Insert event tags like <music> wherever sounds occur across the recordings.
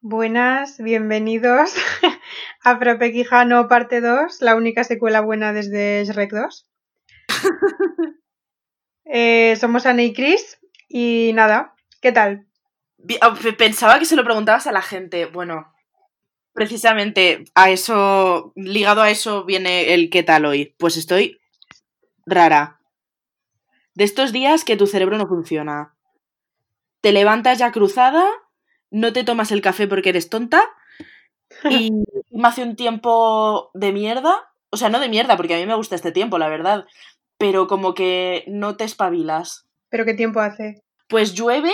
Buenas, bienvenidos <laughs> a Frappe Quijano parte 2, la única secuela buena desde Shrek 2. <laughs> Eh, somos Anne y Chris y nada, ¿qué tal? Pensaba que se lo preguntabas a la gente. Bueno, precisamente a eso, ligado a eso viene el qué tal hoy. Pues estoy rara. De estos días que tu cerebro no funciona. Te levantas ya cruzada, no te tomas el café porque eres tonta y <laughs> me hace un tiempo de mierda. O sea, no de mierda, porque a mí me gusta este tiempo, la verdad. Pero como que no te espabilas. ¿Pero qué tiempo hace? Pues llueve,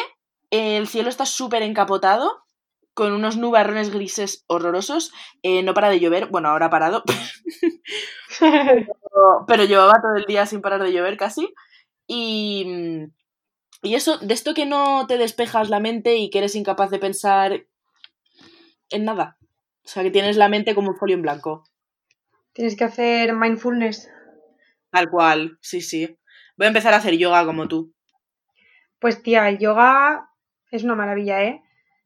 el cielo está súper encapotado, con unos nubarrones grises horrorosos. eh, no para de llover, bueno, ahora ha parado, <laughs> <laughs> pero, pero llevaba todo el día sin parar de llover casi. Y, y eso, de esto que no te despejas la mente y que eres incapaz de pensar en nada. O sea, que tienes la mente como un folio en blanco. Tienes que hacer mindfulness. Tal cual, sí, sí. Voy a empezar a hacer yoga como tú. Pues tía, el yoga es una maravilla, ¿eh?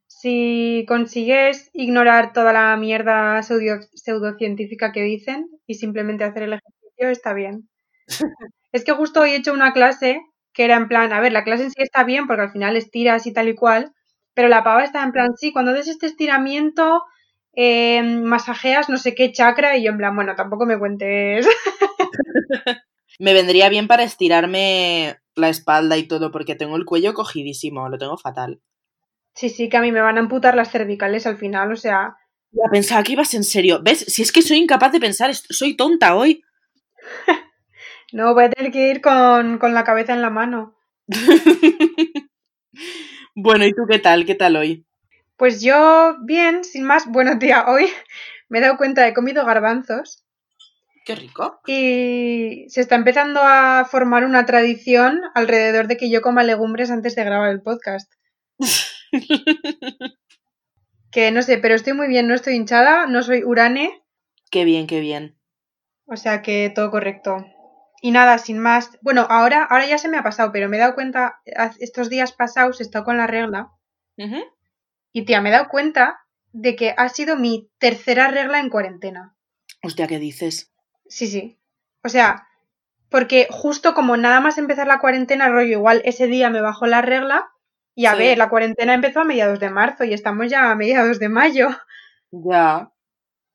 Si consigues ignorar toda la mierda pseudo- pseudocientífica que dicen y simplemente hacer el ejercicio, está bien. <laughs> es que justo hoy he hecho una clase que era en plan, a ver, la clase en sí está bien porque al final estiras y tal y cual, pero la pava está en plan, sí, cuando des este estiramiento, eh, masajeas no sé qué chakra y yo en plan, bueno, tampoco me cuentes. <laughs> Me vendría bien para estirarme la espalda y todo, porque tengo el cuello cogidísimo, lo tengo fatal. sí, sí, que a mí me van a amputar las cervicales al final, o sea, Ya pensaba que ibas en serio. ¿Ves? Si es que soy incapaz de pensar, soy tonta hoy. <laughs> no voy a tener que ir con, con la cabeza en la mano. <laughs> bueno, ¿y tú qué tal? ¿Qué tal hoy? Pues yo, bien, sin más, bueno, tía, hoy <laughs> me he dado cuenta, he comido garbanzos Qué rico. y se está empezando a formar una tradición alrededor de que yo coma legumbres antes de grabar el podcast. <laughs> Que no sé, pero estoy muy bien, no estoy hinchada, no soy urane, qué bien, qué bien. o sea que todo correcto. Y nada, sin más. Bueno, ahora, ahora ya se me ha pasado, pero me he dado cuenta, estos días pasados he estado con la regla y tía, me he dado cuenta de que ha sido mi tercera regla en cuarentena. Hostia, ¿qué dices? Sí, sí. O sea, porque justo como nada más empezar la cuarentena, rollo, igual ese día me bajó la regla. Y a Sí. ver, la cuarentena empezó a mediados de marzo y estamos ya a mediados de mayo. Ya.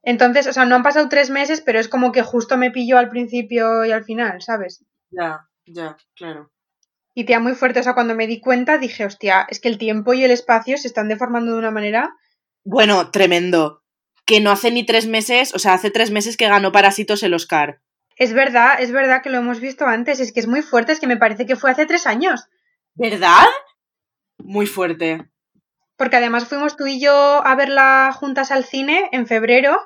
Entonces, o sea, no han pasado tres meses, pero es como que justo me pilló al principio y al final, ¿sabes? Ya, ya, claro. Y tía, muy fuerte. O sea, cuando me di cuenta dije, hostia, es que el tiempo y el espacio se están deformando de una manera. Bueno, tremendo. Que no hace ni tres meses, o sea, hace tres meses que ganó Parásitos el Oscar. Es verdad, es verdad que lo hemos visto antes. Es que es muy fuerte, es que me parece que fue hace tres años. ¿Verdad? Muy fuerte. Porque además fuimos tú y yo a verla juntas al cine en febrero.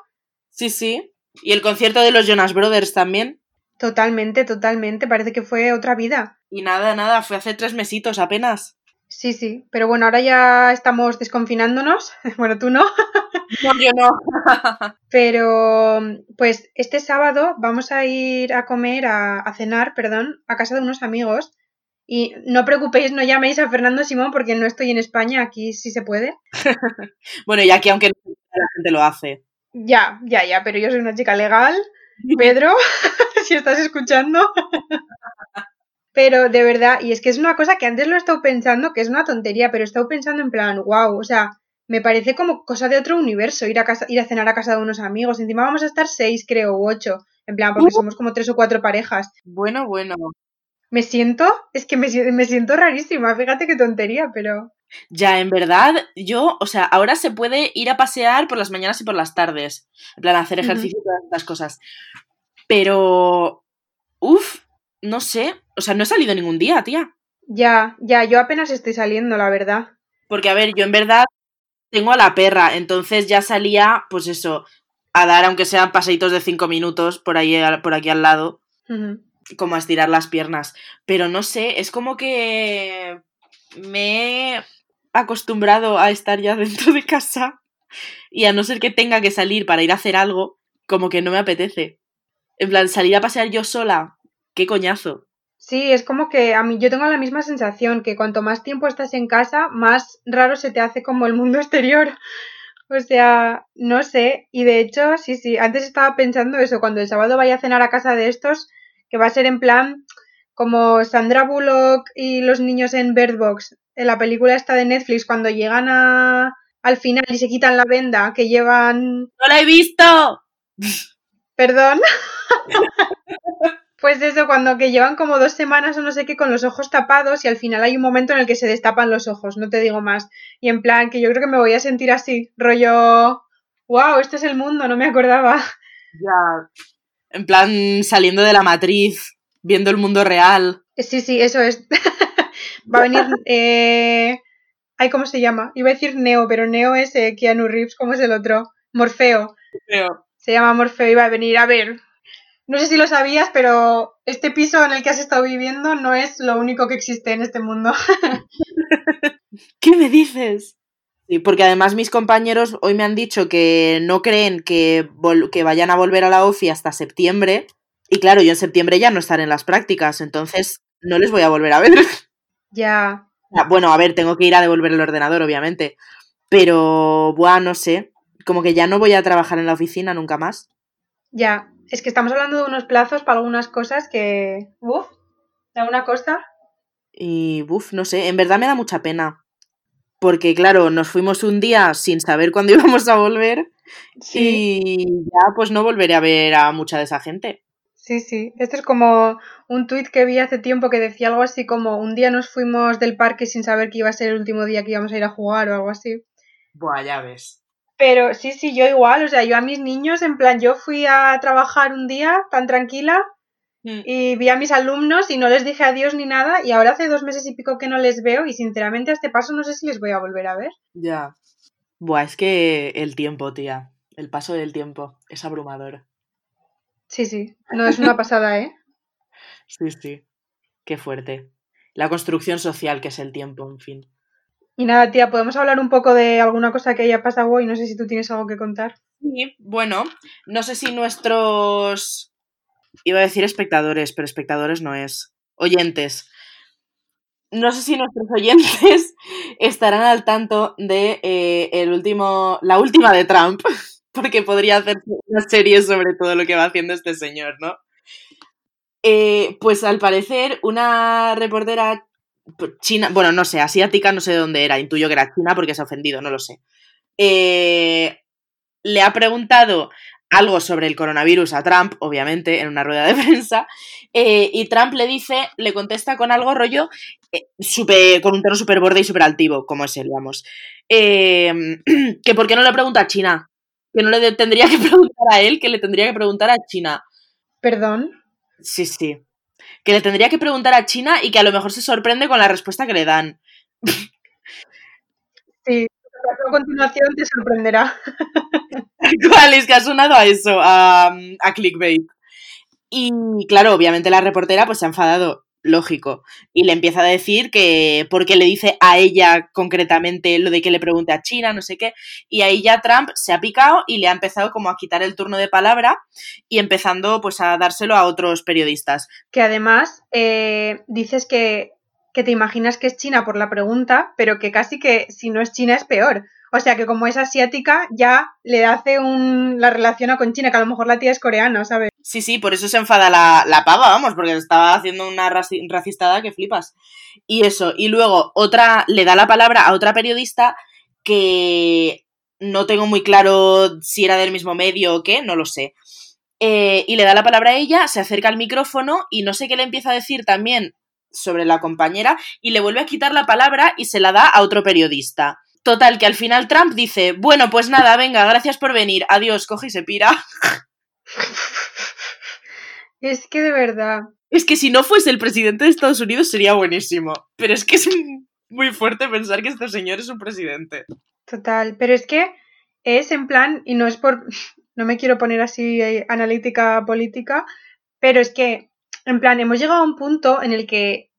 Sí, sí. Y el concierto de los Jonas Brothers también. Totalmente, totalmente. Parece que fue otra vida. Y nada, nada, fue hace tres mesitos apenas. Sí, sí. Pero bueno, ahora ya estamos desconfinándonos. <laughs> Bueno, tú no. <laughs> No, yo no. <laughs> Pero pues este sábado vamos a ir a comer, a, a cenar, perdón, a casa de unos amigos. Y no preocupéis, no llaméis a Fernando Simón porque no estoy en España, aquí sí se puede. Bueno, y aquí aunque la gente lo hace. Ya, ya, ya, pero yo soy una chica legal. <laughs> Pedro, <laughs> si estás escuchando. Pero de verdad, y es que es una cosa que antes lo he estado pensando, que es una tontería, pero he estado pensando en plan, wow, o sea, me parece como cosa de otro universo ir a casa, ir a cenar a casa de unos amigos. Encima vamos a estar seis, creo, u ocho. En plan, porque Uh. somos como tres o cuatro parejas. Bueno, bueno. Me siento, es que me, me siento rarísima, fíjate qué tontería, pero. Ya, en verdad, yo, o sea, ahora se puede ir a pasear por las mañanas y por las tardes. En plan, hacer ejercicio y todas estas cosas. Pero. Uf, no sé. O sea, no he salido ningún día, tía. Ya, ya, yo apenas estoy saliendo, la verdad. Porque, a ver, yo en verdad tengo a la perra, entonces ya salía, pues eso, a dar, aunque sean paseitos de cinco minutos por ahí, por aquí al lado, como a estirar las piernas. Pero no sé, es como que me he acostumbrado a estar ya <laughs> dentro de casa y a no ser que tenga que salir para ir a hacer algo, como que no me apetece. En plan, salir a pasear yo sola, qué coñazo. Sí, es como que a mí yo tengo la misma sensación, que cuanto más tiempo estás en casa, más raro se te hace como el mundo <laughs> exterior. O sea, no sé. Y de hecho, sí, sí, antes estaba pensando eso, cuando el sábado vaya a cenar a casa de estos, que va a ser en plan como Sandra Bullock y los niños en Bird Box, en la película esta de Netflix, cuando llegan a, al final y se quitan la venda que llevan... ¡No la he visto! Perdón. <laughs> Pues eso, cuando que llevan como dos semanas o no sé qué con los ojos tapados y al final hay un momento en el que se destapan los ojos, no te digo más. Y en plan, que yo creo que me voy a sentir así, rollo, wow, este es el mundo, no me acordaba. Ya. En plan, saliendo de la matriz, viendo el mundo real. Sí, sí, eso es. <laughs> Va a venir, <laughs> eh... Ay, ¿cómo se llama? Iba a decir Neo, pero Neo es eh, Keanu Reeves, ¿cómo es el otro? Morfeo. Morfeo. Se llama Morfeo y va a venir a ver no sé si lo sabías, pero este piso en el que has estado viviendo no es lo único que existe en este mundo. <laughs> ¿Qué me dices? Sí, porque además mis compañeros hoy me han dicho que no creen que, que vayan a volver a la OFI hasta septiembre. Y claro, yo en septiembre ya no estaré en las prácticas, entonces no les voy a volver a ver. <laughs> Ya. Bueno, a ver, tengo que ir a devolver el ordenador, obviamente. Pero, bueno, no sé. Como que ya no voy a trabajar en la oficina nunca más. Ya, es que estamos hablando de unos plazos para algunas cosas que. Uf, de una costa. Y, uf, no sé, en verdad me da mucha pena. Porque, claro, nos fuimos un día sin saber cuándo <laughs> íbamos a volver. Y ya, pues no volveré a ver a mucha de esa gente. Sí, sí. Esto es como un tuit que vi hace tiempo que decía algo así como: un día nos fuimos del parque sin saber que iba a ser el último día que íbamos a ir a jugar o algo así. Buah, ya ves. Pero sí, sí, yo igual, o sea, yo a mis niños, en plan, yo fui a trabajar un día tan tranquila mm. y vi a mis alumnos y no les dije adiós ni nada y ahora hace dos meses y pico que no les veo y sinceramente a este paso no sé si les voy a volver a ver. Ya. Buah, es que el tiempo, tía, el paso del tiempo es abrumador. Sí, sí, no es una pasada, ¿eh? <laughs> sí, sí, qué fuerte. La construcción social que es el tiempo, en fin. Y nada, tía, podemos hablar un poco de alguna cosa que haya pasado hoy. No sé si tú tienes algo que contar. Sí, bueno, no sé si nuestros. Iba a decir espectadores, pero espectadores no es. Oyentes. No sé si nuestros <laughs> oyentes estarán al tanto de eh, el último. la última de Trump. Porque podría hacer una serie sobre todo lo que va haciendo este señor, ¿no? Eh, pues al parecer, una reportera China, bueno, no sé, asiática, no sé de dónde era, intuyo que era China porque se ha ofendido, no lo sé. Eh, le ha preguntado algo sobre el coronavirus a Trump, obviamente, en una rueda de <laughs> prensa, eh, y Trump le dice, le contesta con algo rollo, eh, con un tono súper borde y súper altivo, como es él, vamos. <clears throat> que por qué no le pregunta a China, que no le tendría que <laughs> preguntar a él, que le tendría que preguntar a China. ¿Perdón? Sí, sí que le tendría que preguntar a China y que a lo mejor se sorprende con la respuesta que le dan. <laughs> Sí, a continuación te sorprenderá. <laughs> ¿Cuál es que ha sonado a eso, a, a clickbait? Y claro, obviamente la reportera pues se ha enfadado lógico. Y le empieza a decir que porque le dice a ella concretamente lo de que le pregunte a China, no sé qué. Y ahí ya Trump se ha picado y le ha empezado como a quitar el turno de palabra y empezando pues a dárselo a otros periodistas. Que además eh, dices que, que te imaginas que es China por la pregunta, pero que casi que si no es China es peor. O sea que como es asiática, ya le hace un, la relaciona con China, que a lo mejor la tía es coreana, ¿sabes? Sí, sí, por eso se enfada la, la pava, vamos, porque estaba haciendo una racistada que flipas. Y eso, y luego otra, le da la palabra a otra periodista que no tengo muy claro si era del mismo medio o qué, no lo sé. Eh, y le da la palabra a ella, se acerca al micrófono y no sé qué le empieza a decir también sobre la compañera y le vuelve a quitar la palabra y se la da a otro periodista. Total, que al final Trump dice, bueno, pues nada, venga, gracias por venir, adiós, coge y se pira. <laughs> Es que de verdad. Es que si no fuese el presidente de Estados Unidos sería buenísimo, pero es que es muy fuerte pensar que este señor es un presidente. Total, pero es que es en plan, y no es por, <laughs> no me quiero poner así eh, analítica política, pero es que, en plan, hemos llegado a un punto en el que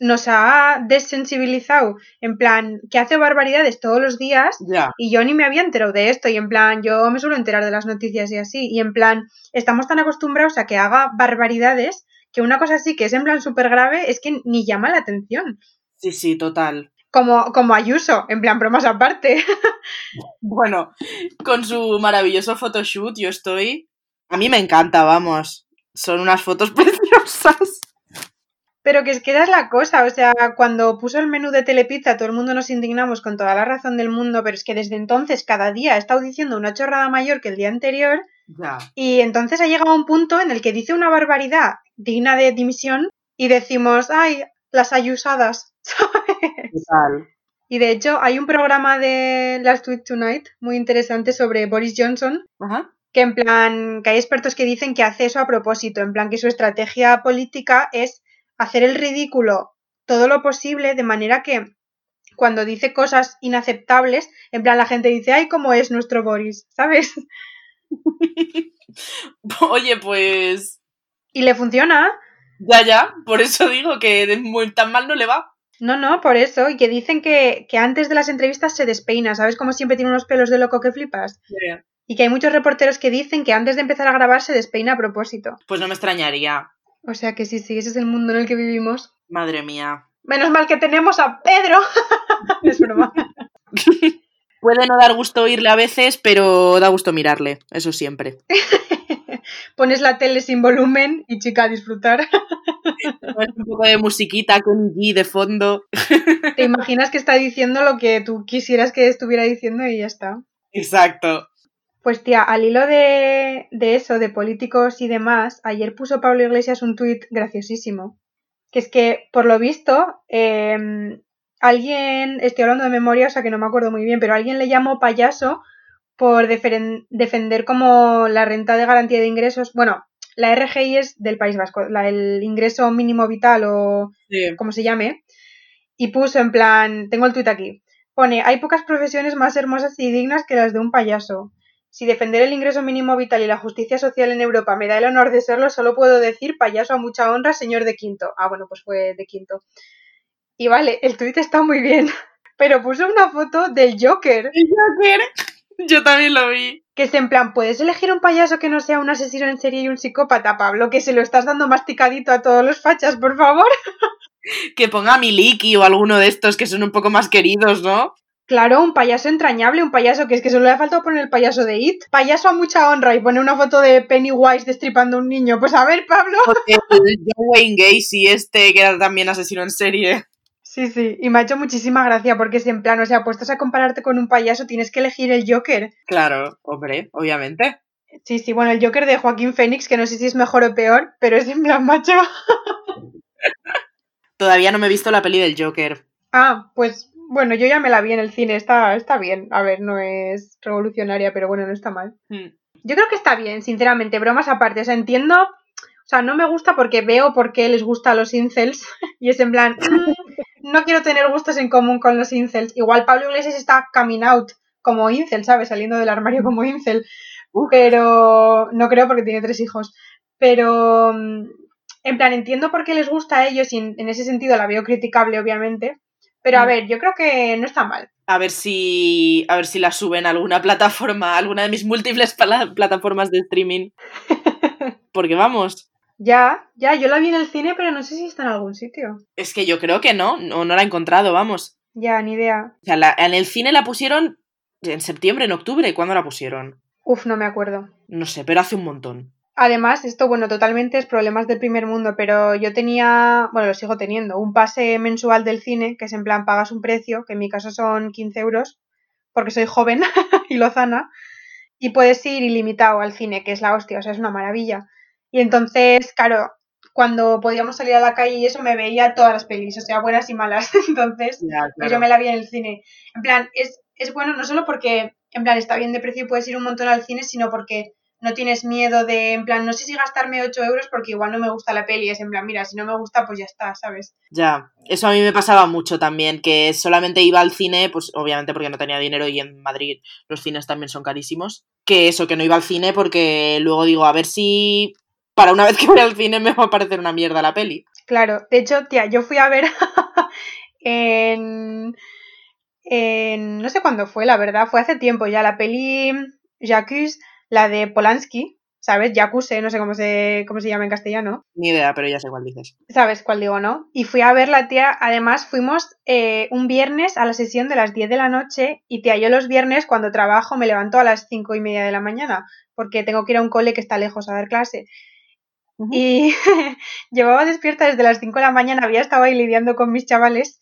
nos ha desensibilizado, en plan, que hace barbaridades todos los días y yo ni me había enterado de esto y en plan, yo me suelo enterar de las noticias y así y en plan, estamos tan acostumbrados a que haga barbaridades que una cosa así que es en plan súper grave es que ni llama la atención. Sí, sí, total. Como, como Ayuso, en plan bromas aparte. <laughs> Bueno, con su maravilloso photoshoot yo estoy... A mí me encanta, vamos. Son unas fotos <laughs> preciosas. Pero que es que es la cosa, o sea, cuando puso el menú de Telepizza todo el mundo nos indignamos con toda la razón del mundo, pero es que desde entonces cada día ha estado diciendo una chorrada mayor que el día anterior Ya. y entonces ha llegado a un punto en el que dice una barbaridad digna de dimisión y decimos, ay, las ayusadas, <laughs> ¿sabes? Total. Y de hecho hay un programa de Last Week Tonight muy interesante sobre Boris Johnson Ajá. que en plan, que hay expertos que dicen que hace eso a propósito, en plan que su estrategia política es hacer el ridículo todo lo posible de manera que cuando dice cosas inaceptables, en plan la gente dice, ay, ¿cómo es nuestro Boris? ¿Sabes? <laughs> Oye, pues... Y le funciona. Ya, ya. Por eso digo que tan mal no le va. No, no, por eso. Y que dicen que, que antes de las entrevistas se despeina, ¿sabes? Como siempre tiene unos pelos de loco que flipas. Y que hay muchos reporteros que dicen que antes de empezar a grabar se despeina a propósito. Pues no me extrañaría. O sea que sí, sí, ese es el mundo en el que vivimos. Madre mía. Menos mal que tenemos a Pedro. <laughs> es broma. <laughs> Puede no dar gusto oírle a veces, pero da gusto mirarle. Eso siempre. <laughs> Pones la tele sin volumen y chica a disfrutar. Pones un poco de musiquita con G de fondo. Te imaginas que está diciendo lo que tú quisieras que estuviera diciendo y ya está. Exacto. Pues tía, al hilo de, de eso, de políticos y demás, ayer puso Pablo Iglesias un tuit graciosísimo. Que es que, por lo visto, eh, alguien, estoy hablando de memoria, o sea que no me acuerdo muy bien, pero alguien le llamó payaso por defender como la renta de garantía de ingresos. Bueno, la RGI es del País Vasco, la, el ingreso mínimo vital o Sí. como se llame, y puso en plan, tengo el tuit aquí, pone, hay pocas profesiones más hermosas y dignas que las de un payaso. Si defender el ingreso mínimo vital y la justicia social en Europa me da el honor de serlo, solo puedo decir payaso a mucha honra, señor de Quinto. Ah, bueno, pues fue de Quinto. Y vale, el tuit está muy bien, <laughs> pero puso una foto del Joker, ¿El Joker? Yo también lo vi. que es en plan, ¿puedes elegir un payaso que no sea un asesino en serie y un psicópata, Pablo? Que se lo estás dando masticadito a todos los fachas, por favor. <laughs> Que ponga a Miliki o alguno de estos que son un poco más queridos, ¿no? Claro, un payaso entrañable, un payaso que es que solo le ha faltado poner el payaso de It. Payaso a mucha honra y pone una foto de Pennywise destripando a un niño. Pues a ver, Pablo. El John Wayne Gacy, este que era también asesino en serie. Sí, sí, y me ha hecho muchísima gracia porque es en plan, o sea, puestos a compararte con un payaso tienes que elegir el Joker. Claro, hombre, obviamente. Sí, sí, bueno, el Joker de Joaquín Phoenix, que no sé si es mejor o peor, pero es en plan, macho. <laughs> Todavía no me he visto la peli del Joker. Ah, pues bueno, yo ya me la vi en el cine, está, está bien. A ver, no es revolucionaria, pero bueno, no está mal. Hmm. Yo creo que está bien, sinceramente, bromas aparte. O sea, entiendo. O sea, no me gusta porque veo por qué les gusta a los incels. <laughs> Y es en plan, mm, no quiero tener gustos en común con los incels. Igual Pablo Iglesias está coming out como incel, ¿sabes? Saliendo del armario como incel. Uf. Pero no creo porque tiene tres hijos. Pero, mm, en plan, entiendo por qué les gusta a ellos y en ese sentido la veo criticable, obviamente. Pero a Mm. ver, yo creo que no está mal. A ver si. A ver si la suben a alguna <laughs> plataforma, a alguna de mis múltiples plataformas de streaming. <laughs> Porque vamos. Ya, ya, yo la vi en el cine, pero no sé si está en algún sitio. Es que yo creo que no, no, no la he encontrado, vamos. Ya, ni idea. O sea, la- en el cine la pusieron en septiembre, en octubre. ¿Cuándo la pusieron? Uf, no me acuerdo. No sé, pero hace un montón. Además, esto, bueno, totalmente es problemas del primer mundo, pero yo tenía, bueno, lo sigo teniendo, un pase mensual del cine, que es en plan pagas un precio, que en mi caso son 15 euros, porque soy joven <laughs> y lozana, y puedes ir ilimitado al cine, que es la hostia, o sea, es una maravilla. Y entonces, claro, cuando podíamos salir a la calle y eso me veía todas las pelis, o sea, buenas y malas. <laughs> Entonces, pues yo me la vi en el cine. En plan, es, es bueno no solo porque, en plan, está bien de precio y puedes ir un montón al cine, sino porque no tienes miedo de, en plan, no sé si gastarme 8 euros porque igual no me gusta la peli. Es en plan, mira, si no me gusta, pues ya está, ¿sabes? Ya, eso a mí me pasaba mucho también, que solamente iba al cine, pues obviamente porque no tenía dinero y en Madrid los cines también son carísimos. Que eso, que no iba al cine porque luego digo, a ver si para una <laughs> vez que voy al cine me va a parecer una mierda la peli. Claro, de hecho, tía, yo fui a ver <laughs> en, en. No sé cuándo fue, la verdad, fue hace tiempo ya, la peli Jacques, la de Polanski, ¿sabes? Jacuzzi, no sé cómo se, cómo se llama en castellano. Ni idea, pero ya sé cuál dices. ¿Sabes cuál digo, no? Y fui a ver la tía, además fuimos eh, un viernes a la sesión de las 10 de la noche y tía, yo los viernes cuando trabajo me levanto a las 5 y media de la mañana porque tengo que ir a un cole que está lejos a dar clase. Y <laughs> llevaba despierta desde las 5 de la mañana, había estado ahí lidiando con mis chavales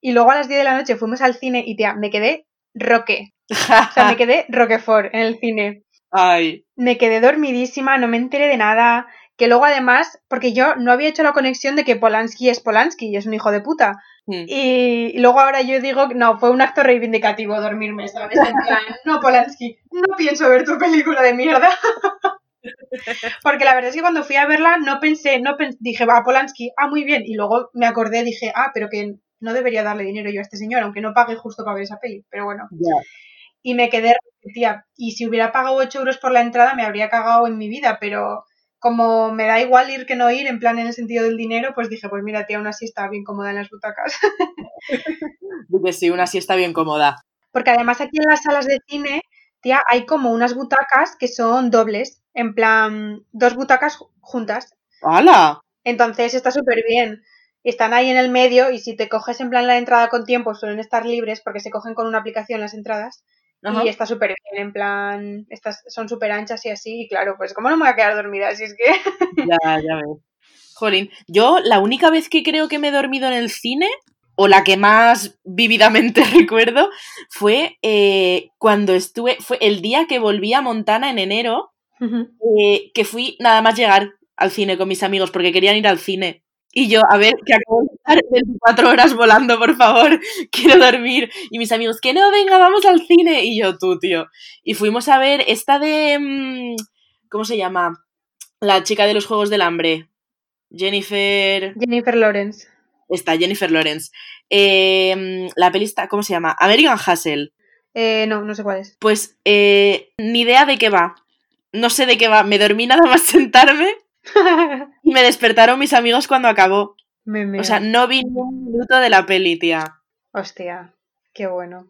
y luego a las 10 de la noche fuimos al cine y tía, me quedé roque. O sea, me quedé <laughs> roquefort en el cine. Ay. Me quedé dormidísima, no me enteré de nada. Que luego además, porque yo no había hecho la conexión de que Polanski es Polanski y es un hijo de puta. Mm. Y luego ahora yo digo, no, fue un acto reivindicativo dormirme, ¿sabes? En plan, <laughs> no, Polanski, no pienso ver tu película de mierda. <laughs> Porque la verdad es que cuando fui a verla no pensé, no pens- dije, va, Polanski, ah, muy bien. Y luego me acordé, dije, ah, pero que no debería darle dinero yo a este señor, aunque no pague justo para ver esa peli. Pero bueno. Y me quedé, tía, y si hubiera pagado 8 euros por la entrada me habría cagado en mi vida, pero como me da igual ir que no ir, en plan en el sentido del dinero, pues dije, pues mira, tía, aún así estaba bien cómoda en las butacas. <laughs> Sí, una siesta bien cómoda. Porque además aquí en las salas de cine, tía, hay como unas butacas que son dobles, en plan, dos butacas ju- juntas. ¡Hala! Entonces está súper bien. Están ahí en el medio y si te coges en plan la entrada con tiempo suelen estar libres porque se cogen con una aplicación las entradas. Ajá. Y está súper bien, en plan, estas son súper anchas y así. Y claro, pues ¿cómo no me voy a quedar dormida? Si es que... <laughs> Ya, ya ves. Jolín, yo la única vez que creo que me he dormido en el cine, o la que más vívidamente <laughs> recuerdo, fue eh, cuando estuve, fue el día que volví a Montana en enero, eh, que fui nada más llegar al cine con mis amigos porque querían ir al cine. Y yo, a ver, que acabo de estar 24 horas volando, por favor, <laughs> quiero dormir. Y mis amigos, que no, venga, vamos al cine. Y yo, tú, tío. Y fuimos a ver esta de... mm, ¿Cómo se llama? La chica de los Juegos del Hambre. Jennifer... Jennifer Lawrence. Está, Jennifer Lawrence. Eh, la peli está, ¿cómo se llama? American Hustle. Eh, no, no sé cuál es. Pues eh, ni idea de qué va. No sé de qué va. Me dormí nada más <laughs> sentarme <laughs> y me despertaron mis amigos cuando acabó. Me meo. O sea, no vi ni un minuto de la peli, tía. Hostia, qué bueno.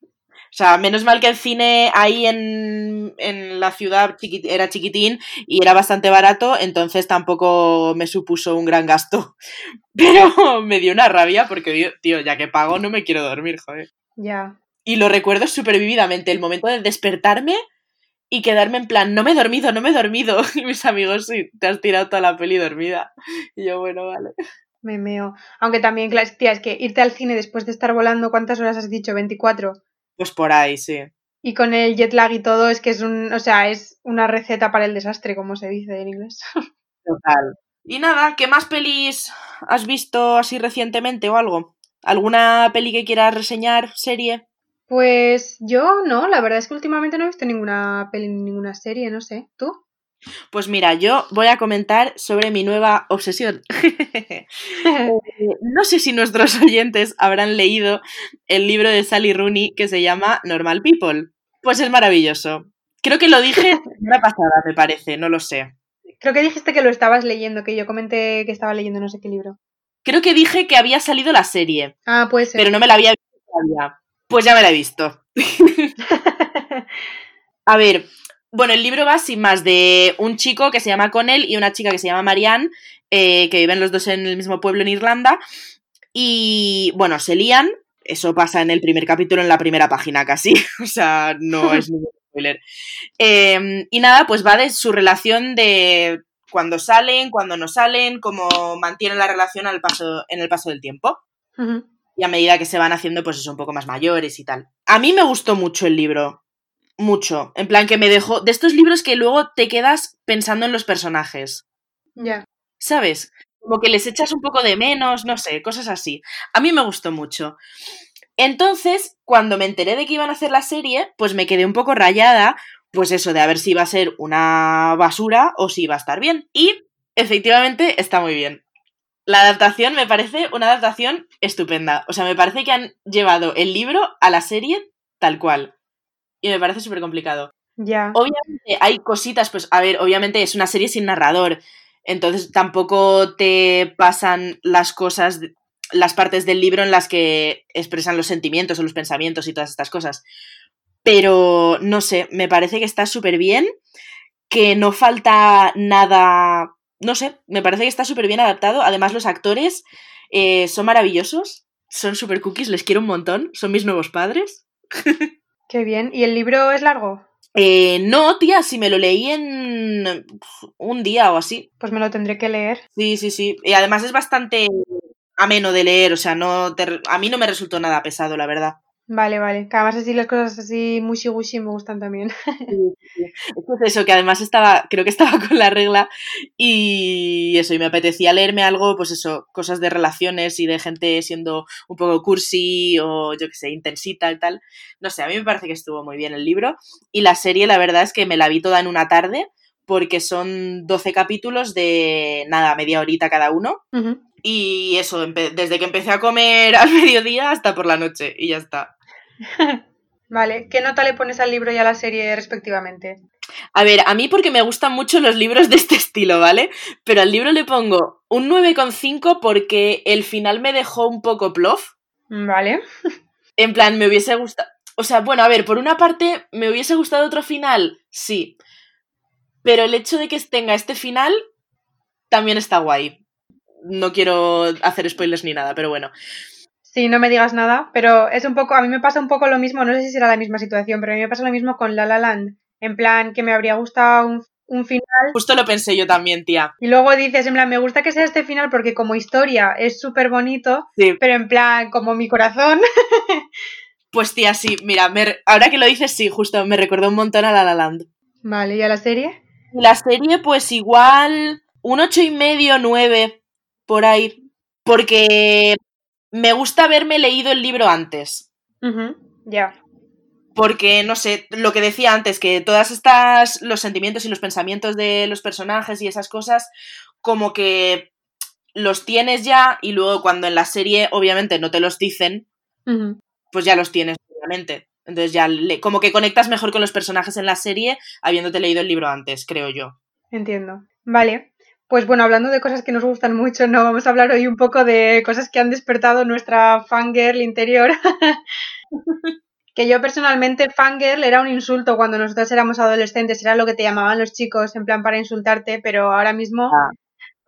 O sea, menos mal que el cine ahí en, en la ciudad chiquit- era chiquitín y era bastante barato, entonces tampoco me supuso un gran gasto. <laughs> Pero me dio una rabia porque, tío, ya que pago no me quiero dormir, joder. Ya. Y lo recuerdo súper vividamente, el momento de despertarme y quedarme en plan, no me he dormido, no me he dormido. <laughs> Y mis amigos, sí, te has tirado toda la peli dormida. Y yo, bueno, vale. Me meo. Aunque también, tía, es que irte al cine después de estar volando, ¿cuántas horas has dicho? 24. Pues por ahí, sí. Y con el jet lag y todo, es que es un, o sea, es una receta para el desastre, como se dice en inglés. <laughs> Total. Y nada, ¿qué más pelis has visto así recientemente o algo? ¿Alguna peli que quieras reseñar, serie? Pues yo no, la verdad es que últimamente no he visto ninguna peli ni ninguna serie, no sé. ¿Tú? Pues mira, yo voy a comentar sobre mi nueva obsesión. <laughs> Eh, no sé si nuestros oyentes habrán leído el libro de Sally Rooney que se llama Normal People. Pues es maravilloso. Creo que lo dije la semana pasada, me parece, no lo sé. Creo que dijiste que lo estabas leyendo, que yo comenté que estaba leyendo no sé qué libro. Creo que dije que había salido la serie, Ah, puede ser. pero no me la había visto todavía. Pues ya me la he visto. <laughs> A ver, bueno, el libro va sin más de un chico que se llama Connell y una chica que se llama Marianne, eh, que viven los dos en el mismo pueblo en Irlanda. Y bueno, se lían. Eso pasa en el primer capítulo, en la primera página casi. <laughs> O sea, no es ningún spoiler. Eh, y nada, pues va de su relación de cuando salen, cuando no salen, cómo mantienen la relación al paso, en el paso del tiempo. Y a medida que se van haciendo, pues eso, un poco más mayores y tal. A mí me gustó mucho el libro. Mucho. En plan, que me dejó. De estos libros que luego te quedas pensando en los personajes. Ya. ¿Sabes? Como que les echas un poco de menos, no sé, cosas así. A mí me gustó mucho. Entonces, cuando me enteré de que iban a hacer la serie, pues me quedé un poco rayada, pues eso, de a ver si iba a ser una basura o si iba a estar bien. Y efectivamente está muy bien. La adaptación me parece una adaptación estupenda. O sea, me parece que han llevado el libro a la serie tal cual. Y me parece súper complicado. Ya. Obviamente hay cositas, pues a ver, obviamente es una serie sin narrador, entonces tampoco te pasan las cosas, las partes del libro en las que expresan los sentimientos o los pensamientos y todas estas cosas. Pero no sé, me parece que está súper bien, que no falta nada, no sé, me parece que está súper bien adaptado. Además, los actores eh, son maravillosos, son super cookies, les quiero un montón, son mis nuevos padres. <laughs> Qué bien. ¿Y el libro es largo? Eh, no, tía, si me lo leí en un día o así. Pues me lo tendré que leer. Sí, sí, sí. Y además es bastante ameno de leer, o sea, no a mí no me resultó nada pesado, la verdad. Vale, vale. Que además así las cosas así mushy gushy me gustan también. <laughs> Es eso, que además estaba, creo que estaba <laughs> con la regla y eso, y me apetecía leerme algo, pues eso, cosas de relaciones y de gente siendo un poco cursi o yo qué sé, intensita y tal. No sé, a mí me parece que estuvo muy bien el libro. Y la serie, la verdad es que me la vi toda en una tarde porque son 12 capítulos de nada, media horita cada uno. Y eso, desde que empecé a comer <laughs> al mediodía hasta por la noche y ya está. <laughs> vale, ¿qué nota le pones al libro y a la serie respectivamente? A ver, a mí porque me gustan mucho los libros de este estilo, ¿vale? Pero al libro le pongo un 9,5 porque el final me dejó un poco plof. Vale. En plan, me hubiese gustado... O sea, bueno, a ver, por una parte, ¿me hubiese gustado otro final? Sí. Pero el hecho de que tenga este final también está guay. No quiero hacer spoilers ni nada, pero bueno. Sí, no me digas nada, pero es un poco, a mí me pasa un poco lo mismo, no sé si será la misma situación, pero a mí me pasa lo mismo con La La Land, en plan que me habría gustado un, final. Justo lo pensé yo también, tía. Y luego dices, en plan, me gusta que sea este final porque como historia es súper bonito, pero en plan, como mi corazón. <laughs> pues tía, sí, mira, ahora que lo dices, sí, justo me recordó un montón a La La Land. Vale, ¿y a la serie? La serie, pues igual un ocho y medio, nueve, por ahí. Porque me gusta haberme leído el libro antes. Ya. Porque, no sé, lo que decía antes, que todas estas, los sentimientos y los pensamientos de los personajes y esas cosas, como que los tienes ya y luego cuando en la serie obviamente no te los dicen, pues ya los tienes, obviamente. Entonces ya como que conectas mejor con los personajes en la serie habiéndote leído el libro antes, creo yo. Entiendo. Vale. Pues bueno, hablando de cosas que nos gustan mucho, no vamos a hablar hoy un poco de cosas que han despertado nuestra fangirl interior. <laughs> que yo personalmente fangirl era un insulto cuando nosotros éramos adolescentes, era lo que te llamaban los chicos en plan para insultarte, pero ahora mismo ah.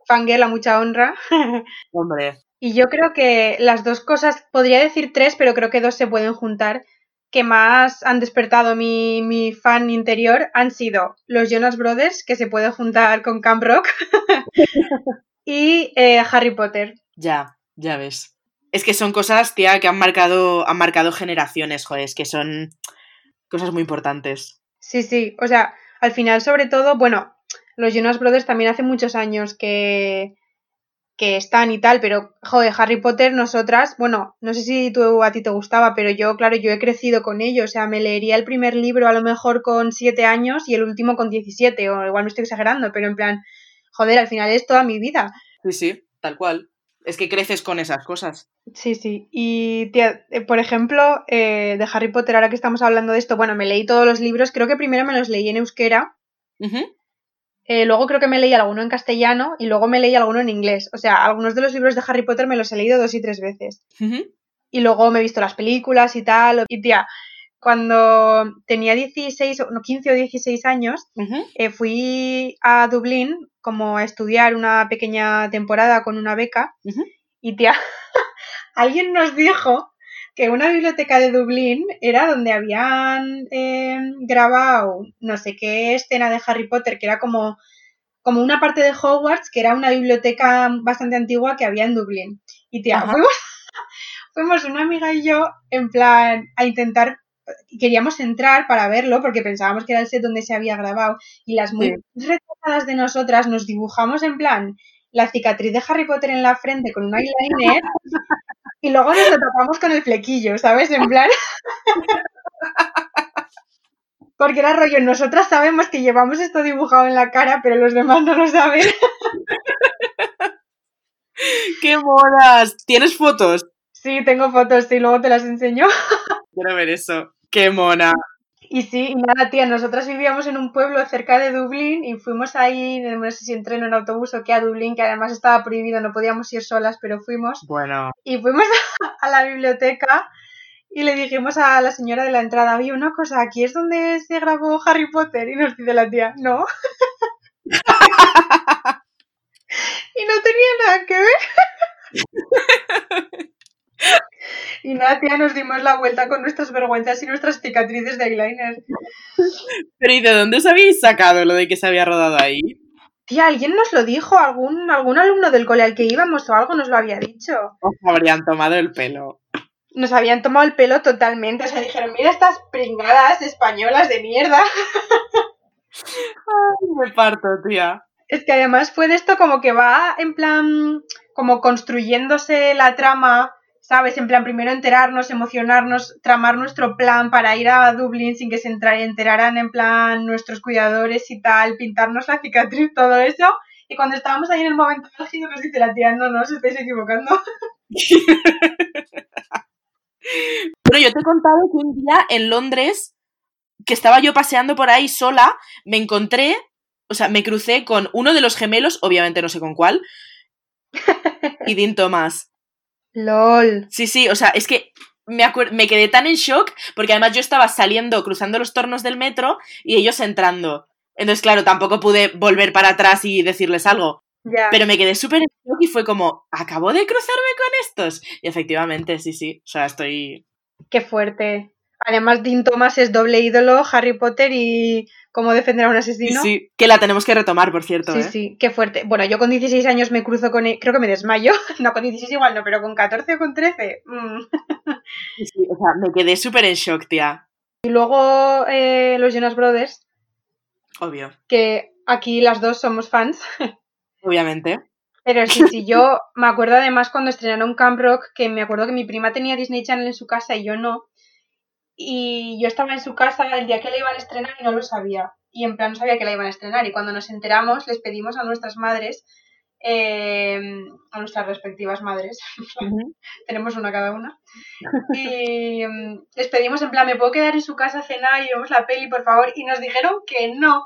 fangirl a mucha honra. Hombre. Y yo creo que las dos cosas, podría decir tres, pero creo que dos se pueden juntar, que más han despertado mi, mi, fan interior han sido los Jonas Brothers, que se puede juntar con Camp Rock, <laughs> y eh, Harry Potter. Ya, ya ves. Es que son cosas, tía, que han marcado, han marcado generaciones, joder, es que son cosas muy importantes. Sí, sí, o sea, al final, sobre todo, bueno, los Jonas Brothers también hace muchos años que, que están y tal, pero joder, Harry Potter, nosotras, bueno, no sé si tú a ti te gustaba, pero yo, claro, yo he crecido con ello, o sea, me leería el primer libro a lo mejor con 7 años y el último con 17, o igual me estoy exagerando, pero en plan, joder, al final es toda mi vida. Sí, sí, tal cual. Es que creces con esas cosas. Sí, sí. Y, tía, eh, por ejemplo, eh, de Harry Potter, ahora que estamos hablando de esto, bueno, me leí todos los libros, creo que primero me los leí en euskera. Eh, luego creo que me leí alguno en castellano y luego me leí alguno en inglés. O sea, algunos de los libros de Harry Potter me los he leído dos y tres veces. Y luego me he visto las películas y tal. Y tía, cuando tenía 16, no, 15 o 16 años, eh, fui a Dublín como a estudiar una pequeña temporada con una beca. Y tía, <laughs> alguien nos dijo que una biblioteca de Dublín era donde habían em, grabado no sé qué escena de Harry Potter, que era como, como una parte de Hogwarts, que era una biblioteca bastante antigua que había en Dublín. Y tía, <laughs> fuimos, una amiga y yo en plan a intentar queríamos entrar para verlo porque pensábamos que era el set donde se había grabado y las muy retrasadas de nosotras nos dibujamos en plan la cicatriz de Harry Potter en la frente con un <laughs> eyeliner y luego nos lo tapamos con el flequillo, ¿sabes? En plan. <laughs> Porque era rollo, nosotras sabemos que llevamos esto dibujado en la cara, pero los demás no lo saben. <laughs> ¡Qué monas! ¿Tienes fotos? Sí, tengo fotos, y luego te las enseño. Quiero ver eso. ¡Qué mona! Y sí, y nada, tía, nosotras vivíamos en un pueblo cerca de Dublín y fuimos ahí, no sé si en tren o en autobús o qué, a Dublín, que además estaba prohibido, no podíamos ir solas, pero fuimos. Bueno. Y fuimos <laughs> a la biblioteca y le dijimos a la señora de la entrada, había una cosa, aquí es donde se grabó Harry Potter. Y nos dice la tía, no. <laughs> y no tenía nada que ver. <laughs> y nada, tía, nos dimos la vuelta con nuestras vergüenzas y nuestras cicatrices de eyeliner. Pero ¿y de dónde os habéis sacado lo de que se había rodado ahí? Tía, alguien nos lo dijo, algún, algún alumno del cole al que íbamos o algo nos lo había dicho. Os habrían tomado el pelo nos habían tomado el pelo totalmente. O sea, dijeron, mira estas pringadas españolas de mierda. Ay, me parto, tía. Es que además fue de esto como que va en plan, como construyéndose la trama, ¿sabes? En plan, primero enterarnos, emocionarnos, tramar nuestro plan para ir a Dublín sin que se enteraran en plan nuestros cuidadores y tal, pintarnos la cicatriz, todo eso. Y cuando estábamos ahí en el momento álgido nos dice la tía, no, no, os estáis equivocando. <laughs> Bueno, yo te he contado que un día en Londres, que estaba yo paseando por ahí sola, me encontré, o sea, me crucé con uno de los gemelos, obviamente no sé con cuál, <laughs> y Dean Thomas. LOL. Sí, sí, o sea, es que me, me quedé tan en shock porque además yo estaba saliendo, cruzando los tornos del metro y ellos entrando. Entonces, claro, tampoco pude volver para atrás y decirles algo. Pero me quedé súper en shock y fue como, ¿acabo de cruzarme con estos? Y efectivamente, sí, sí. O sea, estoy. Qué fuerte. Además, Dean Thomas es doble ídolo, Harry Potter y cómo defender a un asesino. Sí, que la tenemos que retomar, por cierto. Sí, ¿eh? sí, qué fuerte. Bueno, yo con 16 años me cruzo con él, creo que me desmayo. <laughs> No, con 16 igual no, pero con 14 o con 13. Mm. Sí, sí, o sea, me quedé súper en shock, tía. Y luego eh, los Jonas Brothers. Obvio. Que aquí las dos somos fans. <laughs> Obviamente. Pero sí, sí, yo <laughs> me acuerdo además cuando estrenaron Camp Rock, que me acuerdo que mi prima tenía Disney Channel en su casa y yo no. Y yo estaba en su casa el día que la iban a estrenar y no lo sabía. Y en plan no sabía que la iban a estrenar. Y cuando nos enteramos, les pedimos a nuestras madres, em, a nuestras respectivas madres, <laughs> tenemos una cada una, y em, les pedimos en plan, ¿me puedo quedar en su casa a cenar y vemos la peli, por favor? Y nos dijeron que no,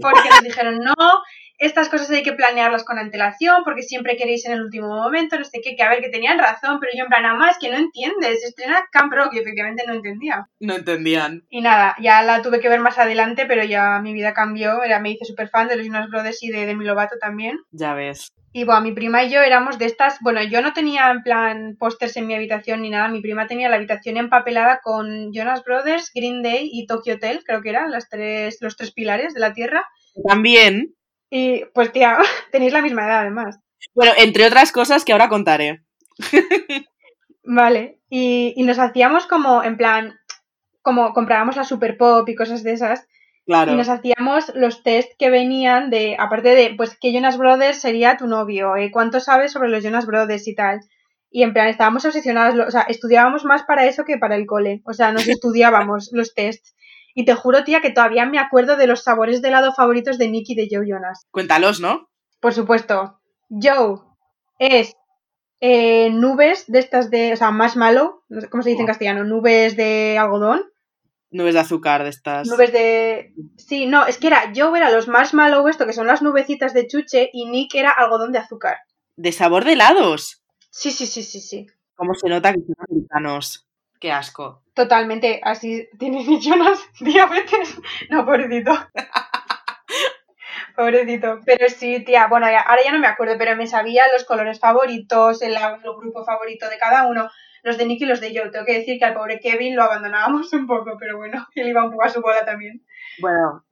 porque nos dijeron, no, estas cosas hay que planearlas con antelación porque siempre queréis en el último momento, no sé qué, que a ver, que tenían razón, pero yo en plan, nada más que no entiendes, estrena Camp Rock y efectivamente no entendía. No entendían. Y nada, ya la tuve que ver más adelante, pero ya mi vida cambió, era, me hice súper fan de los Jonas Brothers y de Demi Lovato también. Ya ves. Y bueno, mi prima y yo éramos de estas, bueno, yo no tenía en plan pósters en mi habitación ni nada, mi prima tenía la habitación empapelada con Jonas Brothers, Green Day y Tokyo Hotel, creo que eran las tres, los tres pilares de la Tierra. También. Y pues tía, <laughs> tenéis la misma edad además. Bueno, entre otras cosas que ahora contaré. <laughs> vale, y, y, nos hacíamos como, en plan, como comprábamos la Super Pop y cosas de esas. Claro. Y nos hacíamos los test que venían de, aparte de, pues, que Jonas Brothers sería tu novio, eh, cuánto sabes sobre los Jonas Brothers y tal. Y en plan, estábamos obsesionados, o sea, estudiábamos más para eso que para el cole. O sea, nos <laughs> estudiábamos los tests. Y te juro, tía, que todavía me acuerdo de los sabores de helado favoritos de Nicky de Joe Jonas. Cuéntalos, ¿no? Por supuesto. Joe es eh, nubes de estas de, o sea, no sé cómo se dice en castellano, nubes de algodón. Nubes de azúcar de estas. Nubes de... Sí, no, es que era, Joe era los marshmallow, esto que son las nubecitas de chuche, y Nick era algodón de azúcar. ¿De sabor de helados? Sí, sí, sí, sí, sí. ¿Cómo se nota que son americanos? Qué asco. Totalmente, así tiene <laughs> millones diabetes. No, pobrecito. <laughs> pobrecito. Pero sí, tía, bueno, ahora ya no me acuerdo, pero me sabía los colores favoritos, el, grupo favorito de cada uno, los de Nick y los de yo. Tengo que decir que al pobre Kevin lo abandonábamos <laughs> un poco, pero bueno, él iba un poco a su bola también. Bueno,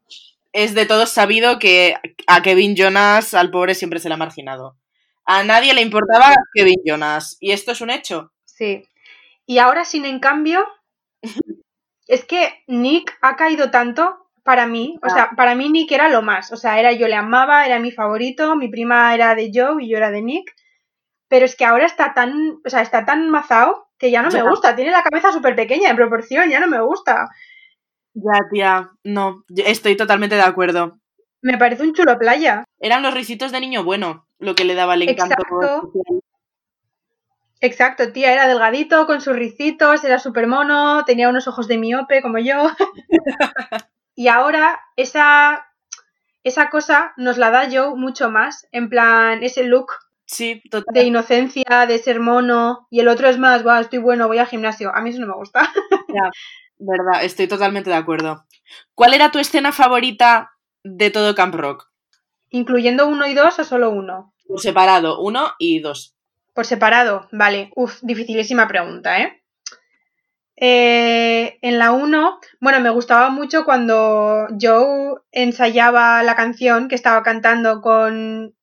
es de todos sabido que a Kevin Jonas, al pobre, siempre se le ha marginado. A nadie le importaba Kevin Jonas. ¿Y esto es un hecho? Sí. Y ahora, sin en cambio, es que Nick ha caído tanto para mí. O sea, para mí Nick era lo más. O sea, era yo le amaba, era mi favorito, mi prima era de Joe y yo era de Nick. Pero es que ahora está tan, o sea, está tan mazao que ya no me gusta. Tiene la cabeza súper pequeña en proporción, ya no me gusta. Ya, tía, no, estoy totalmente de acuerdo. Me parece un chulo playa. Eran los risitos de niño bueno lo que le daba el encanto. Exacto. Exacto, tía, era delgadito, con sus ricitos, era súper mono, tenía unos ojos de miope como yo. <laughs> y ahora esa, esa cosa nos la da Joe mucho más, en plan, ese look Sí, total. de inocencia, de ser mono, y el otro es más, "Buah, estoy bueno, voy al gimnasio. A mí eso no me gusta. <laughs> Ya, verdad, estoy totalmente de acuerdo. ¿Cuál era tu escena favorita de todo Camp Rock? ¿Incluyendo uno y dos o solo uno? Por separado, uno y dos. Por separado, vale. Uf, dificilísima pregunta, ¿eh? Eh, en la 1, bueno, me gustaba mucho cuando Joe ensayaba la canción que estaba cantando con,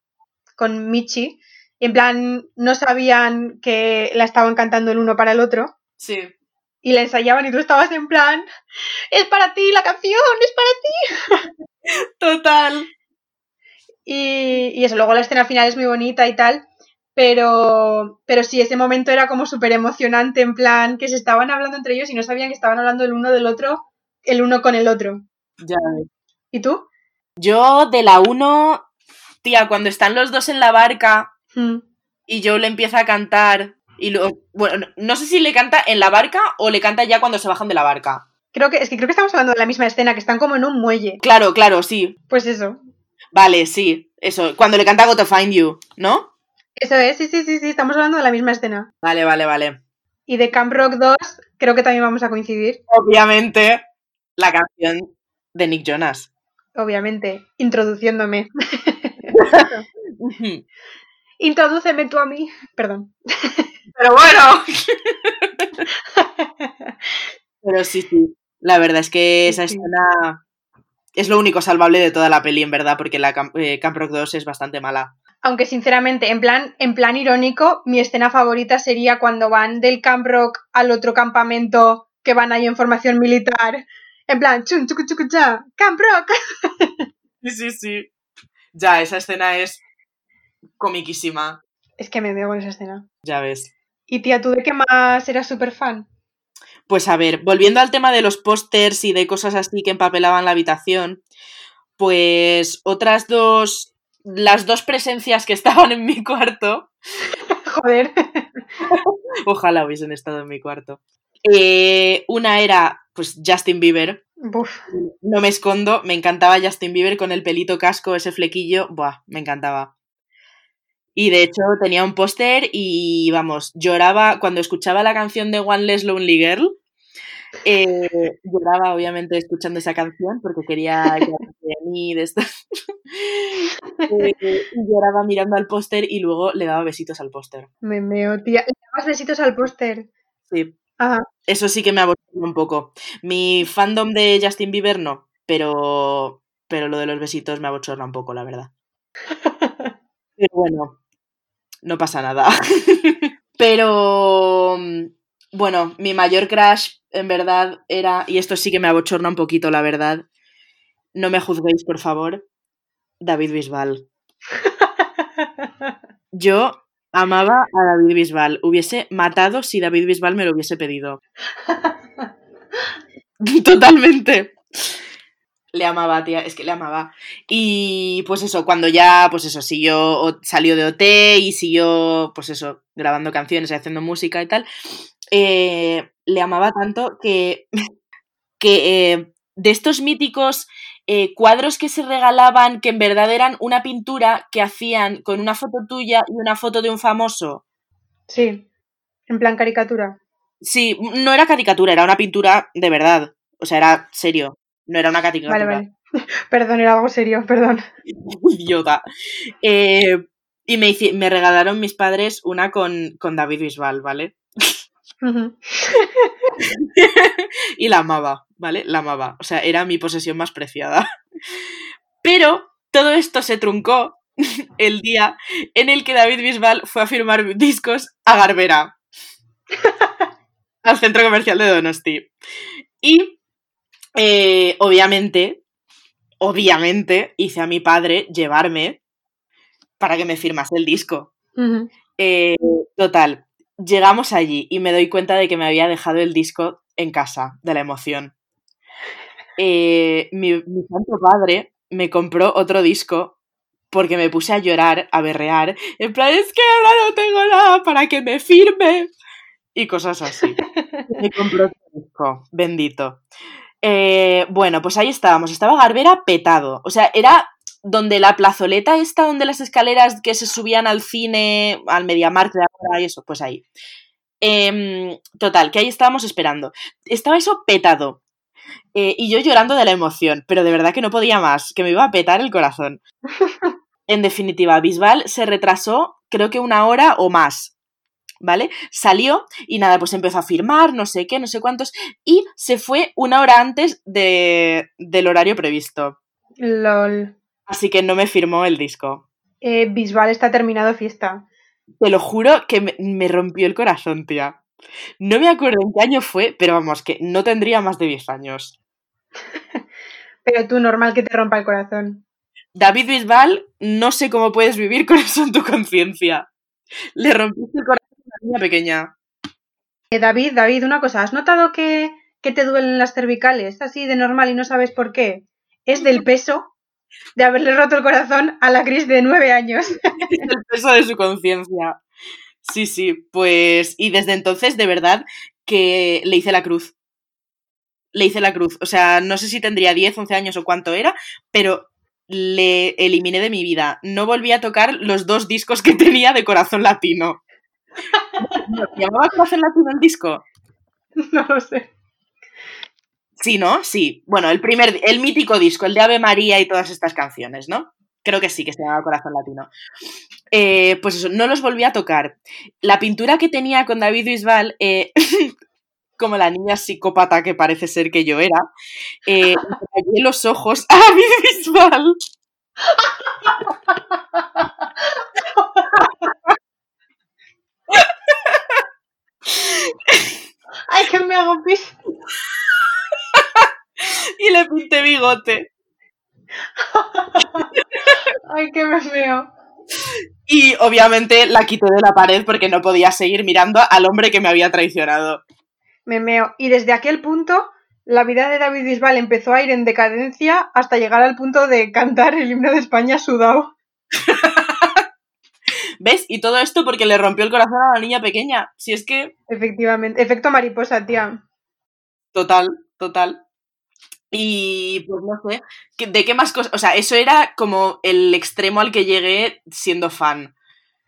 con Michi. Y en plan, no sabían que la estaban cantando el uno para el otro. Sí. Y la ensayaban y tú estabas en plan, es para ti la canción, es para ti. Total. Y, y eso, luego la escena final es muy bonita y tal, pero, pero sí, ese momento era como súper emocionante, en plan, que se estaban hablando entre ellos y no sabían que estaban hablando el uno del otro, el uno con el otro. Ya. ¿Y tú? Yo de la uno, tía, cuando están los dos en la barca Mm. y Joe le empieza a cantar y lo, bueno, no sé si le canta en la barca o le canta ya cuando se bajan de la barca. Creo que, es que creo que estamos hablando de la misma escena, que están como en un muelle. Claro, claro, sí. Pues eso. Vale, sí. Eso, cuando le canta Go to Find You, ¿no? Eso es, sí, sí, sí, sí, estamos hablando de la misma escena. Vale, vale, vale. Y de Camp Rock 2, creo que también vamos a coincidir, Obviamente, la canción de Nick Jonas. obviamente, introduciéndome. <laughs> Introdúceme tú a mí. Perdón. Pero bueno. <laughs> Pero sí, sí. La verdad es que esa Sí, sí. escena es lo único salvable de toda la peli, en verdad, porque la Camp, eh, Camp Rock 2 es bastante mala. Aunque sinceramente, en plan, en plan irónico, mi escena favorita sería cuando van del Camp Rock al otro campamento que van ahí en formación militar. En plan, chun, chucu, chucu, cha, Camp Rock. Sí, sí, sí. Ya, esa escena es comiquísima. Es que me veo con esa escena. Ya ves. Y tía, ¿tú de qué más eras súper fan? Pues a ver, volviendo al tema de los pósters y de cosas así que empapelaban la habitación, pues otras dos, las dos presencias que <laughs> estaban en mi cuarto, <laughs> Joder. ojalá hubiesen estado en mi cuarto. Eh, una era, pues, Justin Bieber. No me escondo, me encantaba Justin Bieber con el pelito casco, ese flequillo, buah, me encantaba. Y de hecho tenía un póster y vamos, lloraba cuando escuchaba la canción de One Less Lonely Girl. Eh, lloraba obviamente escuchando esa canción porque quería de mí, de esto. <laughs> Eh, lloraba mirando al póster y luego le daba besitos al póster. Me meo, tía. Le dabas besitos al póster. Sí, Ajá. eso sí que me abochorna un poco. Mi fandom de Justin Bieber no, pero, pero lo de los besitos me abochorna un poco, la verdad. <laughs> Pero bueno, no pasa nada. <laughs> Pero mm, bueno, mi mayor crush en verdad era, y esto sí que me abochorna un poquito, la verdad. No me juzguéis, por favor. David Bisbal. <laughs> Yo amaba a David Bisbal. Hubiese matado si David Bisbal me lo hubiese pedido. <laughs> Totalmente. Le amaba, tía, es que le amaba. Y pues eso, cuando ya, pues eso, siguió, salió de OT y siguió, pues eso, grabando canciones y haciendo música y tal, eh, le amaba tanto que, <laughs> que eh, de estos míticos eh, cuadros que se regalaban, que en verdad eran una pintura que hacían con una foto tuya y una foto de un famoso. Sí. En plan caricatura. Sí, no era caricatura, era una pintura de verdad. O sea, era serio. No era una caricatura. Vale, vale. <laughs> Perdón, era algo serio, perdón. <laughs> Eh, y me, me regalaron mis padres una con, con David Bisbal, ¿vale? <laughs> Y la amaba, ¿vale? La amaba. O sea, era mi posesión más preciada. Pero todo esto se truncó <laughs> el día en el que David Bisbal fue a firmar discos a Garbera. <laughs> al centro comercial de Donosti. Y eh, obviamente, obviamente, hice a mi padre llevarme para que me firmase el disco. Eh, total, llegamos allí y me doy cuenta de que me había dejado el disco en casa, de la emoción. Eh, mi, mi santo padre me compró otro disco porque me puse a llorar, a berrear, en plan, es que ahora no tengo nada para que me firme. Y cosas así. <laughs> Me compró otro disco, bendito. Eh, bueno, pues ahí estábamos. Estaba Garbera petado. O sea, era donde la plazoleta está, donde las escaleras que se subían al cine, al MediaMarkt de ahora y eso, pues ahí. Em, total, que ahí estábamos esperando. Estaba eso petado. Eh, y yo llorando de la emoción, pero de verdad que no podía más, que me iba a petar el corazón. <laughs> En definitiva, Bisbal se retrasó creo que una hora o más. ¿Vale? Salió y nada, pues empezó a firmar, no sé qué, no sé cuántos, y se fue una hora antes de, del horario previsto. LOL. Así que no me firmó el disco. Eh, Bisbal está terminado fiesta. Te lo juro que me, me rompió el corazón, tía. No me acuerdo en qué año fue, pero vamos, que no tendría más de 10 años. <laughs> Pero tú, normal que te rompa el corazón. David Bisbal, no sé cómo puedes vivir con eso en tu conciencia. Le rompiste el corazón a una niña pequeña. Eh, David, David, una cosa, ¿has notado que, que te duelen las cervicales así de normal y no sabes por qué? Es del peso de haberle roto el corazón a la Cris de nueve años. <laughs> el peso de su conciencia. Sí, sí, pues. Y desde entonces, de verdad, que le hice la cruz. Le hice la cruz. O sea, no sé si tendría 10, 11 años o cuánto era, pero le eliminé de mi vida. No volví a tocar los dos discos que tenía de Corazón Latino. <laughs> ¿Llamaba Corazón Latino el disco? No lo sé. Sí, ¿no? Sí. Bueno, el primer, el mítico disco, el de Ave María y todas estas canciones, ¿no? Creo que sí, que se llamaba Corazón Latino. Eh, pues eso, no los volví a tocar. La pintura que tenía con David Bisbal, eh, <laughs> como la niña psicópata que parece ser que yo era, eh, los ojos a David Bisbal. <laughs> Ay, que me hago pis. Y le pinté bigote. <laughs> Ay, que me veo. Y obviamente la quité de la pared porque no podía seguir mirando al hombre que me había traicionado. Me meo. Y desde aquel punto, la vida de David Bisbal empezó a ir en decadencia hasta llegar al punto de cantar el himno de España sudado. <laughs> ¿Ves? Y todo esto porque le rompió el corazón a la niña pequeña. Si es que. Efectivamente. Efecto mariposa, tía. Total, total. Y pues no sé, ¿de qué más cosas? O sea, eso era como el extremo al que llegué siendo fan.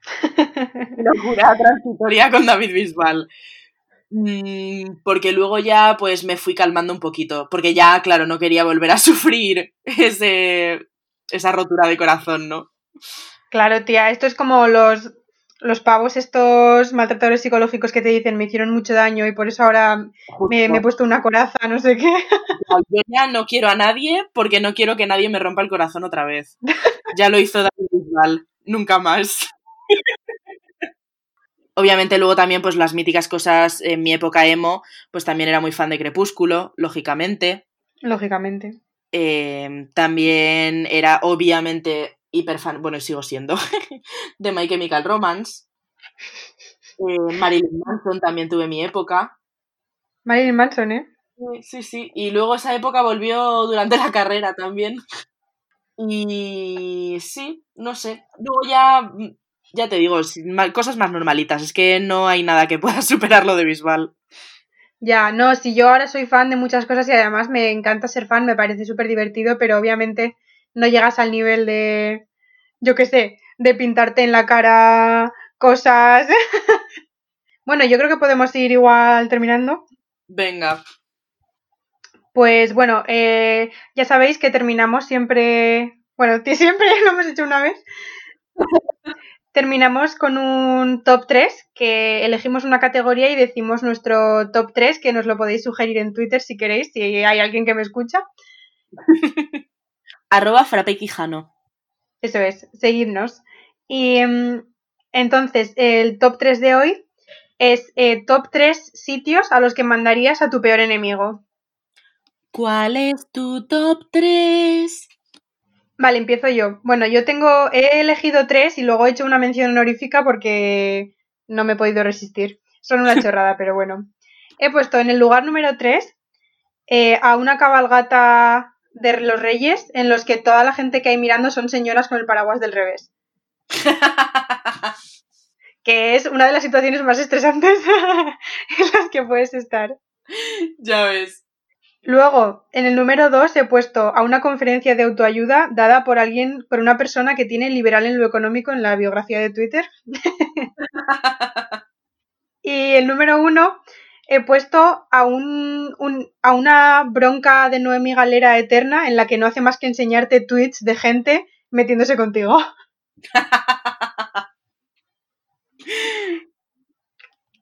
<laughs> Locura transitoria con David Bisbal. Mm, porque luego ya pues me fui calmando un poquito. Porque ya, claro, no quería volver a <laughs> sufrir ese, esa rotura de corazón, ¿no? Claro, tía, esto es como los, los pavos estos maltratadores psicológicos que te dicen me hicieron mucho daño y por eso ahora me, me, he puesto una coraza, no sé qué. Yo ya no quiero a nadie porque no quiero que nadie me rompa el corazón otra vez. Ya lo hizo David Bisbal, nunca más. Obviamente luego también pues las míticas cosas en mi época emo, pues también era muy fan de Crepúsculo, lógicamente. Lógicamente. Eh, también era obviamente hiper fan, bueno, sigo siendo, <laughs> de My Chemical Romance. Eh, Marilyn Manson también tuve mi época. Marilyn Manson, ¿eh? Sí, sí. Y luego esa época volvió durante la carrera también. Y sí, no sé. Luego ya, ya te digo, cosas más normalitas. Es que no hay nada que pueda <laughs> superar lo de Bisbal. Ya, no, si yo ahora soy fan de muchas cosas y además me encanta ser fan, me parece súper divertido, pero obviamente no llegas al nivel de, yo qué sé, de pintarte en la cara cosas. <laughs> bueno, yo creo que podemos ir igual terminando. Venga. Pues bueno, eh, ya sabéis que terminamos siempre, bueno, <laughs> siempre lo hemos hecho una vez. terminamos con un top 3, que elegimos una categoría y decimos nuestro top 3, que nos lo podéis sugerir en Twitter si queréis, si hay alguien que me escucha. <laughs> Arroba frapequijano. Eso es, seguidnos. Y um, entonces, el top 3 de hoy es eh, top 3 sitios a los que mandarías a tu peor enemigo. ¿Cuál es tu top 3? Vale, empiezo yo. Bueno, yo tengo, he elegido tres y luego he hecho una mención honorífica porque no me he podido resistir. Son una <laughs> chorrada, pero bueno. He puesto en el lugar número 3 eh, a una cabalgata de los reyes en los que toda la gente que hay mirando son señoras con el paraguas del revés. <laughs> que es una de las situaciones más estresantes <laughs> en las que puedes estar. Ya ves. Luego, en el número 2 he puesto a una conferencia de autoayuda dada por alguien, por una persona que tiene liberal en lo económico en la biografía de Twitter. <laughs> y el número 1 he puesto a, un, un- a una bronca de Noemi Galera eterna en la que no hace más que enseñarte tweets de gente metiéndose contigo. <laughs>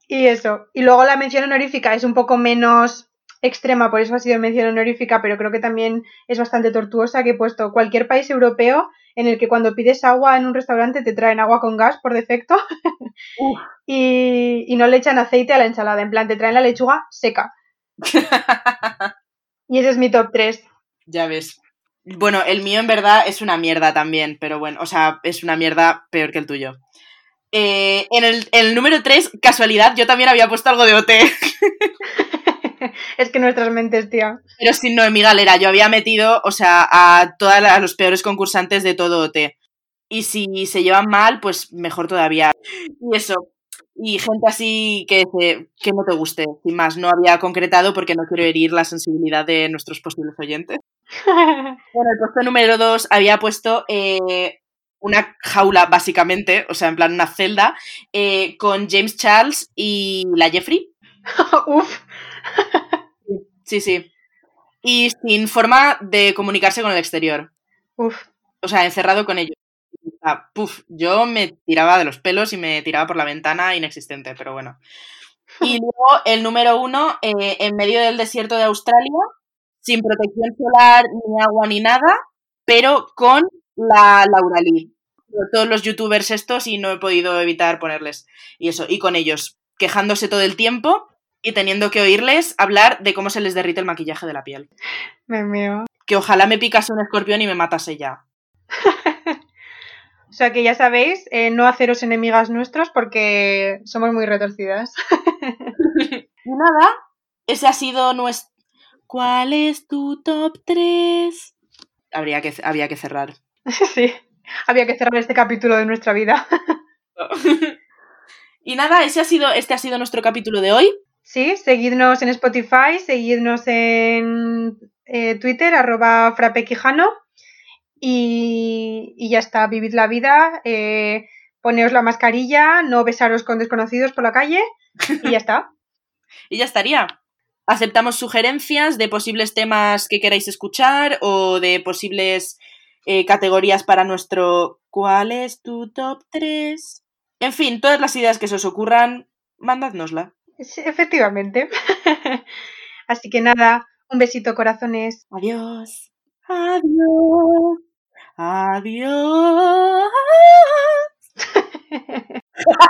Y eso. Y luego la mención honorífica es un poco menos extrema, por eso ha sido mención honorífica, pero creo que también es bastante tortuosa, que he puesto cualquier país europeo en el que cuando pides agua en un restaurante te traen agua con gas por defecto <laughs> y, y no le echan aceite a la ensalada, en plan te traen la lechuga seca. <laughs> Y ese es mi top 3. ya ves. Bueno, el mío en verdad es una mierda también, pero bueno, o sea, es una mierda peor que el tuyo. Eh, en, el, en el número 3, casualidad, yo también había puesto algo de OT, <laughs> <laughs> es que nuestras mentes, tía. pero sin Noemí Galera. Yo había metido, o sea, a todos los peores concursantes de todo OT. Y si se llevan mal, pues mejor todavía. Y eso. Y gente así que, que no te guste. Sin más, no había concretado porque no quiero herir la sensibilidad de nuestros posibles oyentes. <laughs> Bueno, el puesto número 2 había puesto eh, una jaula, básicamente, o sea, en plan una celda, eh, con James Charles y la Jeffrey. <laughs> Uf. <laughs> Sí, sí. Y sin forma de comunicarse con el exterior. Uf. O sea, encerrado con ellos. Ah, puf, yo me tiraba de los pelos y me tiraba por la ventana inexistente, pero bueno. Y <laughs> luego el número uno, eh, en medio del desierto de Australia, sin protección solar, ni agua, ni nada, pero con la Laura Lee. Todos los youtubers estos y no he podido evitar ponerles. Y eso, y con ellos, quejándose todo el tiempo y teniendo que oírles hablar de cómo se les derrite el maquillaje de la piel. Me meo. Que ojalá me picase un escorpión y me matase ya. <laughs> O sea que ya sabéis, eh, no haceros enemigas nuestros porque somos muy retorcidas. <laughs> Y nada, ese ha sido nuestro... ¿Cuál es tu top 3? Habría que, había que cerrar. <laughs> sí, había que cerrar este capítulo de nuestra vida. y nada, ese ha sido, este ha sido nuestro capítulo de hoy. Sí, seguidnos en Spotify, seguidnos en eh, Twitter, arroba frapequijano. Y, y ya está, vivid la vida, eh, poneos la mascarilla, no besaros con desconocidos por la calle y ya está. <laughs> Y ya estaría. Aceptamos sugerencias de posibles temas que queráis escuchar o de posibles eh, categorías para nuestro ¿Cuál es tu top 3? En fin, todas las ideas que se os ocurran, mandádnosla. Sí, efectivamente. <laughs> Así que nada, un besito corazones. Adiós. Adiós. Adiós. <laughs>